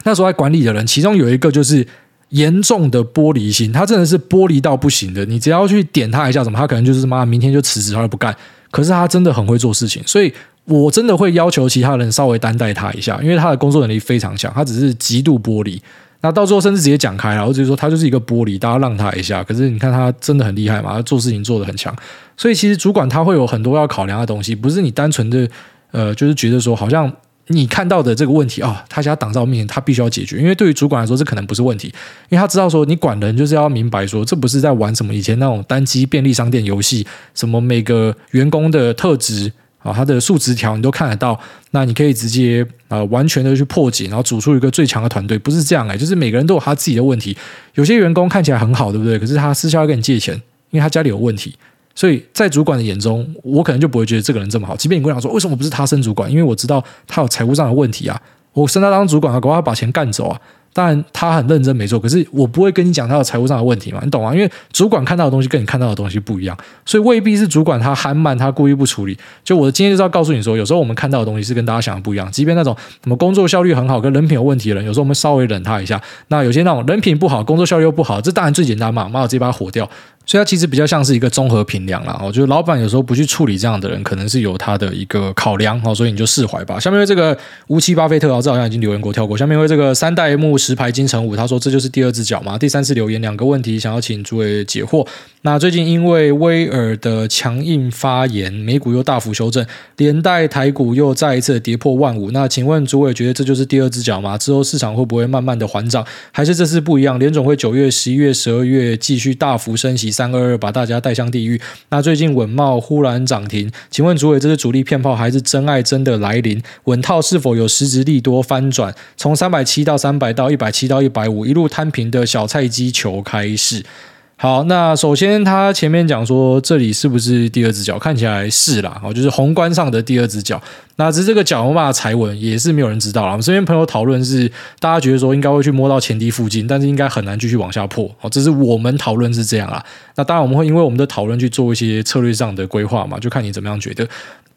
那时候在管理的人，其中有一个就是严重的玻璃心，他真的是玻璃到不行的。你只要去点他一下，什么他可能就是妈，明天就辞职，他就不干。可是他真的很会做事情，所以我真的会要求其他人稍微担待他一下，因为他的工作能力非常强。他只是极度玻璃，那到最后甚至直接讲开了，我只是说他就是一个玻璃，大家让他一下。可是你看他真的很厉害嘛，他做事情做得很强。所以其实主管他会有很多要考量的东西，不是你单纯的呃，就是觉得说好像。你看到的这个问题啊、他现在挡在我面前，他必须要解决。因为对于主管来说，这可能不是问题，因为他知道说，你管人就是要明白说，这不是在玩什么以前那种单机便利商店游戏，什么每个员工的特质啊，他的数值条你都看得到，那你可以直接、呃、完全的去破解，然后组出一个最强的团队，不是这样哎，就是每个人都有他自己的问题。有些员工看起来很好，对不对？可是他私下要跟你借钱，因为他家里有问题。所以在主管的眼中，我可能就不会觉得这个人这么好。即便你跟我讲说，为什么不是他升主管？因为我知道他有财务上的问题啊。我升他当主管，搞不好他把钱干走啊。当然他很认真没错，可是我不会跟你讲他的财务上的问题嘛，你懂吗？因为主管看到的东西跟你看到的东西不一样，所以未必是主管他憨慢，他故意不处理。就我的经验就是要告诉你说，有时候我们看到的东西是跟大家想的不一样。即便那种什么工作效率很好，跟人品有问题的人，有时候我们稍微忍他一下。那有些那种人品不好，工作效率又不好，这当然最简单嘛，骂我直接把他火掉。所以它其实比较像是一个综合评量啦，我觉得老板有时候不去处理这样的人，可能是有他的一个考量，哦所以你就释怀吧。下面为这个乌七巴菲特，这好像已经留言过跳过。下面为这个三代目石牌金城武，他说这就是第二只脚嘛？第三次留言两个问题，想要请诸位解惑。那最近因为威尔的强硬发言，美股又大幅修正，连带台股又再一次跌破万五。那请问诸位觉得这就是第二只脚吗？之后市场会不会慢慢的缓涨，还是这次不一样？联总会九月、十一月、十二月继续大幅升息，三二二把大家带向地狱。那最近稳帽忽然涨停，请问主委这是主力骗炮还是真爱真的来临？稳套是否有实质利多翻转？从三百七到三百到一百七到一百五，一路摊平的小菜鸡球开市。好，那首先他前面讲说这里是不是第二只脚？看起来是啦，哦，就是宏观上的第二只脚。那只是这个脚有没有踩稳，也是没有人知道啦。我们身边朋友讨论是，大家觉得说应该会去摸到前低附近，但是应该很难继续往下破。哦，这是我们讨论是这样啦。那当然我们会因为我们的讨论去做一些策略上的规划嘛，就看你怎么样觉得。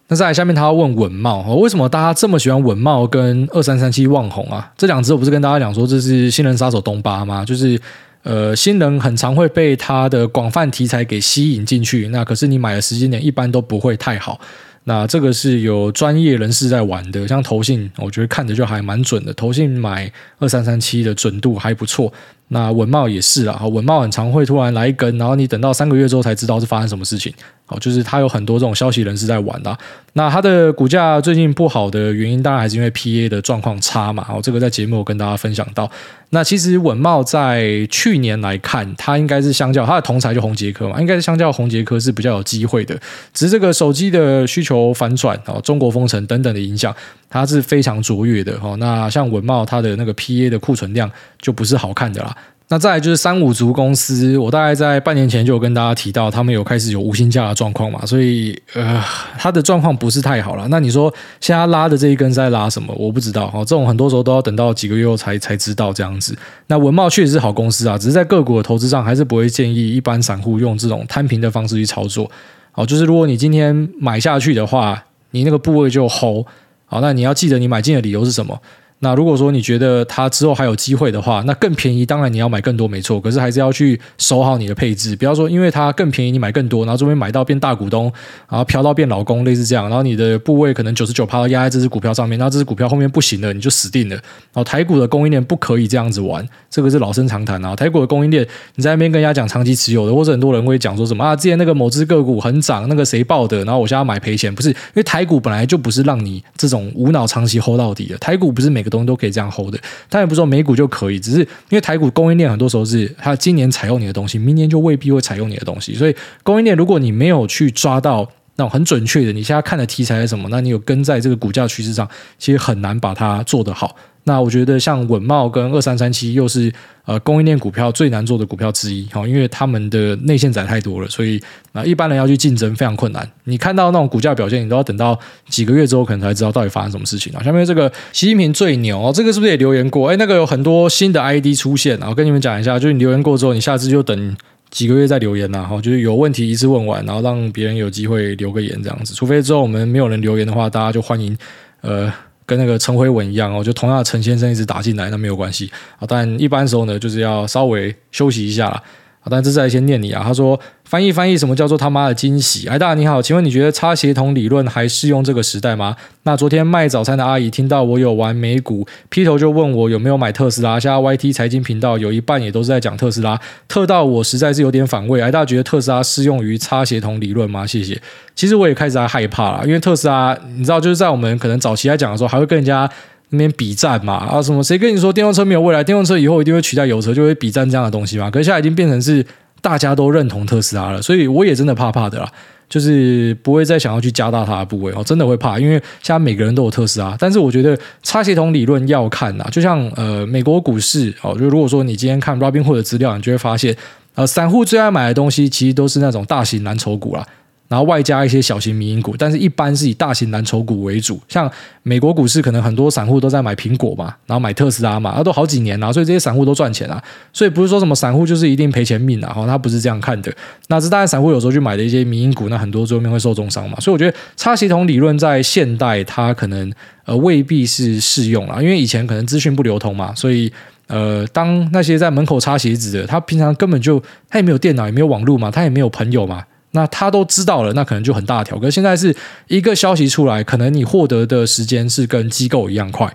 那再来下面他要问稳茂，为什么大家这么喜欢稳茂跟二三三七旺宏啊？这两只我不是跟大家讲说这是新人杀手东巴吗？就是。呃，新人很常会被他的广泛题材给吸引进去，那可是你买的时间点一般都不会太好。那这个是有专业人士在玩的，像投信，我觉得看着就还蛮准的。投信买二三三七的准度还不错。那稳懋也是啊，稳懋很常会突然来一根，然后你等到三个月之后才知道是发生什么事情。好，就是他有很多这种消息人士在玩的。那他的股价最近不好的原因，当然还是因为 PA 的状况差嘛。好，这个在节目我跟大家分享到。那其实稳茂在去年来看，它应该是相较它的同材就宏捷科嘛，应该是相较宏捷科是比较有机会的。只是这个手机的需求反转啊，中国封城等等的影响，它是非常卓越的。哈，那像稳茂它的那个 PA 的库存量就不是好看的啦。那再来就是三五族公司，我大概在半年前就有跟大家提到，他们有开始有无薪假的状况嘛，所以呃，他的状况不是太好了。那你说现在拉的这一根在拉什么？我不知道哈，这种很多时候都要等到几个月后才才知道这样子。那文茂确实是好公司啊，只是在个股的投资上，还是不会建议一般散户用这种摊平的方式去操作。好，就是如果你今天买下去的话。你那个部位就 hold。好，那你要记得你买进的理由是什么？那如果说你觉得它之后还有机会的话，那更便宜，当然你要买更多没错。可是还是要去守好你的配置，不要说因为它更便宜，你买更多，然后这边买到变大股东，然后飘到变老公，类似这样，然后你的部位可能九十九趴都压在这只股票上面，那这只股票后面不行了，你就死定了。然后台股的供应链不可以这样子玩，这个是老生常谈啊。台股的供应链，你在那边跟人家讲长期持有的，或者很多人会讲说什么啊，之前那个某只个股很涨，那个谁报的，然后我现在要买赔钱，不是，因为台股本来就不是让你这种无脑长期 hold 到底的，台股不是每个都可以这样 hold 的。但也不是说美股就可以，只是因为台股供应链很多时候是它今年采用你的东西，明年就未必会采用你的东西。所以供应链如果你没有去抓到那种很准确的，你现在看的题材是什么，那你有跟在这个股价趋势上，其实很难把它做得好。那我觉得像稳茂跟二三三七又是呃供应链股票最难做的股票之一，哈因为他们的内线仔太多了，所以啊一般人要去竞争非常困难。你看到那种股价表现，你都要等到几个月之后，可能才知道到底发生什么事情啊。下面这个习近平最牛哦，这个是不是也留言过？哎，那个有很多新的 ID 出现，然后跟你们讲一下，就是你留言过之后，你下次就等几个月再留言呐，哈，就是有问题一次问完，然后让别人有机会留个言这样子。除非之后我们没有人留言的话，大家就欢迎呃。跟那个陈辉文一样哦，就同样陈先生一直打进来，那没有关系啊。但一般时候呢，就是要稍微休息一下啦。啊，但这是在先念你啊。他说。翻译翻译，什么叫做他妈的惊喜？哎，大你好，请问你觉得擦鞋童理论还适用这个时代吗？那昨天卖早餐的阿姨听到我有玩美股，劈头就问我有没有买特斯拉。现在 YT 财经频道有一半也都是在讲特斯拉，特到我实在是有点反胃。哎，大家觉得特斯拉适用于擦鞋童理论吗？谢谢。其实我也开始在害怕了，因为特斯拉，你知道，就是在我们可能早期在讲的时候，还会跟人家那边比战嘛，啊，什么谁跟你说电动车没有未来？电动车以后一定会取代油车，就会比战这样的东西嘛。可是现在已经变成是。大家都认同特斯拉了，所以我也真的怕怕的啦，就是不会再想要去加大它的部位哦，真的会怕，因为现在每个人都有特斯拉。但是我觉得擦鞋童理论要看呐，就像呃美国股市哦，就如果说你今天看 Robinhood 的资料，你就会发现，呃，散户最爱买的东西其实都是那种大型蓝筹股啦。然后外加一些小型民营股，但是一般是以大型蓝筹股为主。像美国股市，可能很多散户都在买苹果嘛，然后买特斯拉嘛，那都好几年了，所以这些散户都赚钱啊。所以不是说什么散户就是一定赔钱命啊，哈，他不是这样看的。那是当然，散户有时候去买的一些民营股，那很多最后面会受重伤嘛。所以我觉得擦鞋童理论在现代它可能呃未必是适用了，因为以前可能资讯不流通嘛，所以呃当那些在门口擦鞋子的，他平常根本就他也没有电脑，也没有网络嘛，他也没有朋友嘛。那他都知道了，那可能就很大条。可是现在是一个消息出来，可能你获得的时间是跟机构一样快，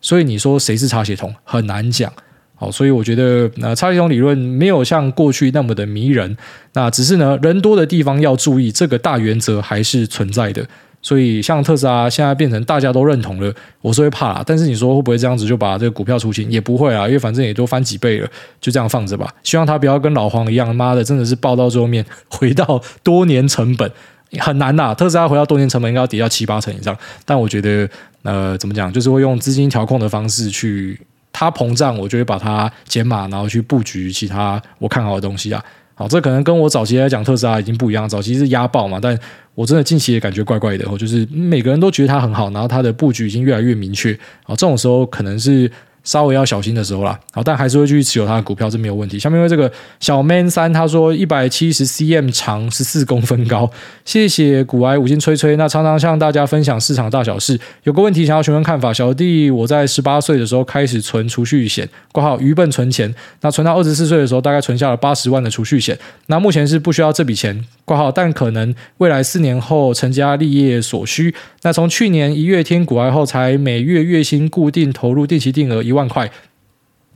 所以你说谁是差血统很难讲。好，所以我觉得那擦鞋童理论没有像过去那么的迷人。那只是呢，人多的地方要注意，这个大原则还是存在的。所以，像特斯拉现在变成大家都认同了，我是会怕。但是你说会不会这样子就把这个股票出清？也不会啊，因为反正也都翻几倍了，就这样放着吧。希望它不要跟老黄一样，妈的，真的是爆到最后面，回到多年成本很难呐。特斯拉回到多年成本应该要跌到七八成以上。但我觉得，呃，怎么讲，就是会用资金调控的方式去，它膨胀，我就会把它减码，然后去布局其他我看好的东西啊。好，这可能跟我早期来讲特斯拉已经不一样，早期是压爆嘛，但我真的近期也感觉怪怪的，就是每个人都觉得它很好，然后它的布局已经越来越明确，好，这种时候可能是。稍微要小心的时候啦，好，但还是会继续持有它的股票，这没有问题。下面因为这个小 man 三他说一百七十 cm 长，十四公分高，谢谢古埃五星吹吹。那常常向大家分享市场大小事，有个问题想要询问看法。小弟我在十八岁的时候开始存储蓄险，挂号愚笨存钱，那存到二十四岁的时候，大概存下了八十万的储蓄险。那目前是不需要这笔钱挂号，但可能未来四年后成家立业所需。那从去年一月听股癌后，才每月月薪固定投入定期定额一万块，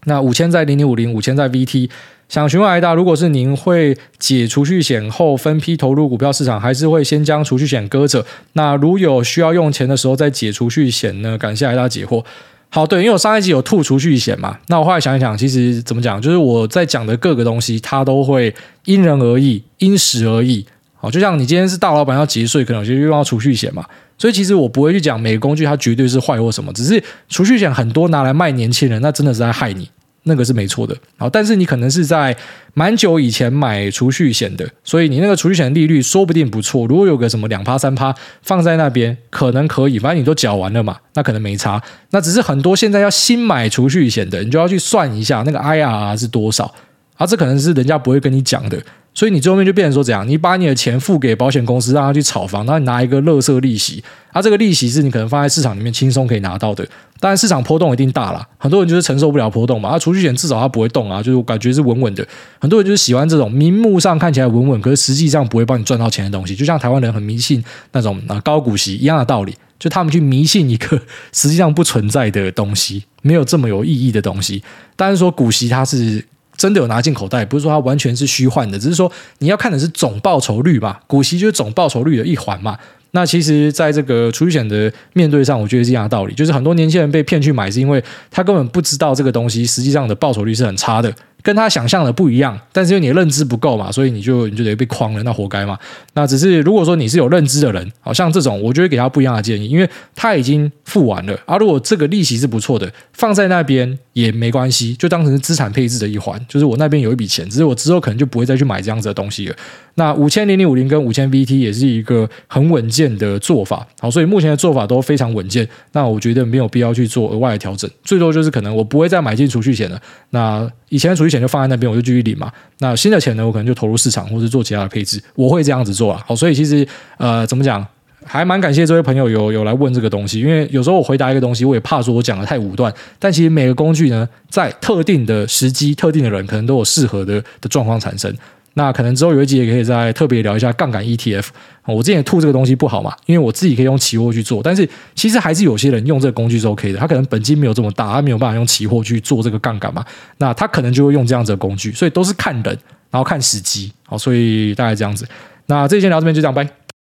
那五千在零零五零，五千在 VT。想询问癌大，如果是您会解储蓄险后分批投入股票市场，还是会先将储蓄险搁着？那如有需要用钱的时候再解储蓄险呢？感谢癌大解惑。好，对，因为我上一集有吐储蓄险嘛，那我后来想一想，其实怎么讲，就是我在讲的各个东西，它都会因人而异，因时而异。好，就像你今天是大老板要节税，可能有些用到储蓄险嘛。所以其实我不会去讲每个工具它绝对是坏或什么，只是储蓄险很多拿来卖年轻人，那真的是在害你，那个是没错的。好，但是你可能是在蛮久以前买储蓄险的，所以你那个储蓄险的利率说不定不错。如果有个什么两趴三趴放在那边，可能可以，反正你都缴完了嘛，那可能没差。那只是很多现在要新买储蓄险的，你就要去算一下那个 IRR 是多少啊？这可能是人家不会跟你讲的。所以你最后面就变成说怎样？你把你的钱付给保险公司，让他去炒房，然后你拿一个乐色利息，啊，这个利息是你可能放在市场里面轻松可以拿到的。当然市场波动一定大啦，很多人就是承受不了波动嘛。啊，储蓄险至少它不会动啊，就是感觉是稳稳的。很多人就是喜欢这种明目上看起来稳稳，可是实际上不会帮你赚到钱的东西。就像台湾人很迷信那种啊高股息一样的道理，就他们去迷信一个实际上不存在的东西，没有这么有意义的东西。但是说股息它是。真的有拿进口袋，不是说它完全是虚幻的，只是说你要看的是总报酬率嘛，股息就是总报酬率的一环嘛。那其实，在这个储蓄险的面对上，我觉得是一样的道理，就是很多年轻人被骗去买，是因为他根本不知道这个东西实际上的报酬率是很差的。跟他想象的不一样，但是因为你的认知不够嘛，所以你就你就得被诓了，那活该嘛。那只是如果说你是有认知的人，好像这种，我就会给他不一样的建议，因为他已经付完了啊。如果这个利息是不错的，放在那边也没关系，就当成是资产配置的一环。就是我那边有一笔钱，只是我之后可能就不会再去买这样子的东西了。那五千零零五零跟五千 VT 也是一个很稳健的做法，好，所以目前的做法都非常稳健。那我觉得没有必要去做额外的调整，最多就是可能我不会再买进储蓄险了。那以前的储蓄钱就放在那边，我就继续领嘛。那新的钱呢，我可能就投入市场，或是做其他的配置。我会这样子做啊。好，所以其实呃，怎么讲，还蛮感谢这位朋友有有来问这个东西，因为有时候我回答一个东西，我也怕说我讲的太武断。但其实每个工具呢，在特定的时机、特定的人，可能都有适合的的状况产生。那可能之后有一集也可以再特别聊一下杠杆 ETF。我之前吐这个东西不好嘛，因为我自己可以用期货去做，但是其实还是有些人用这个工具是 OK 的。他可能本金没有这么大，他没有办法用期货去做这个杠杆嘛。那他可能就会用这样子的工具，所以都是看人，然后看时机。好，所以大概这样子。那这期先聊这边就这样，拜。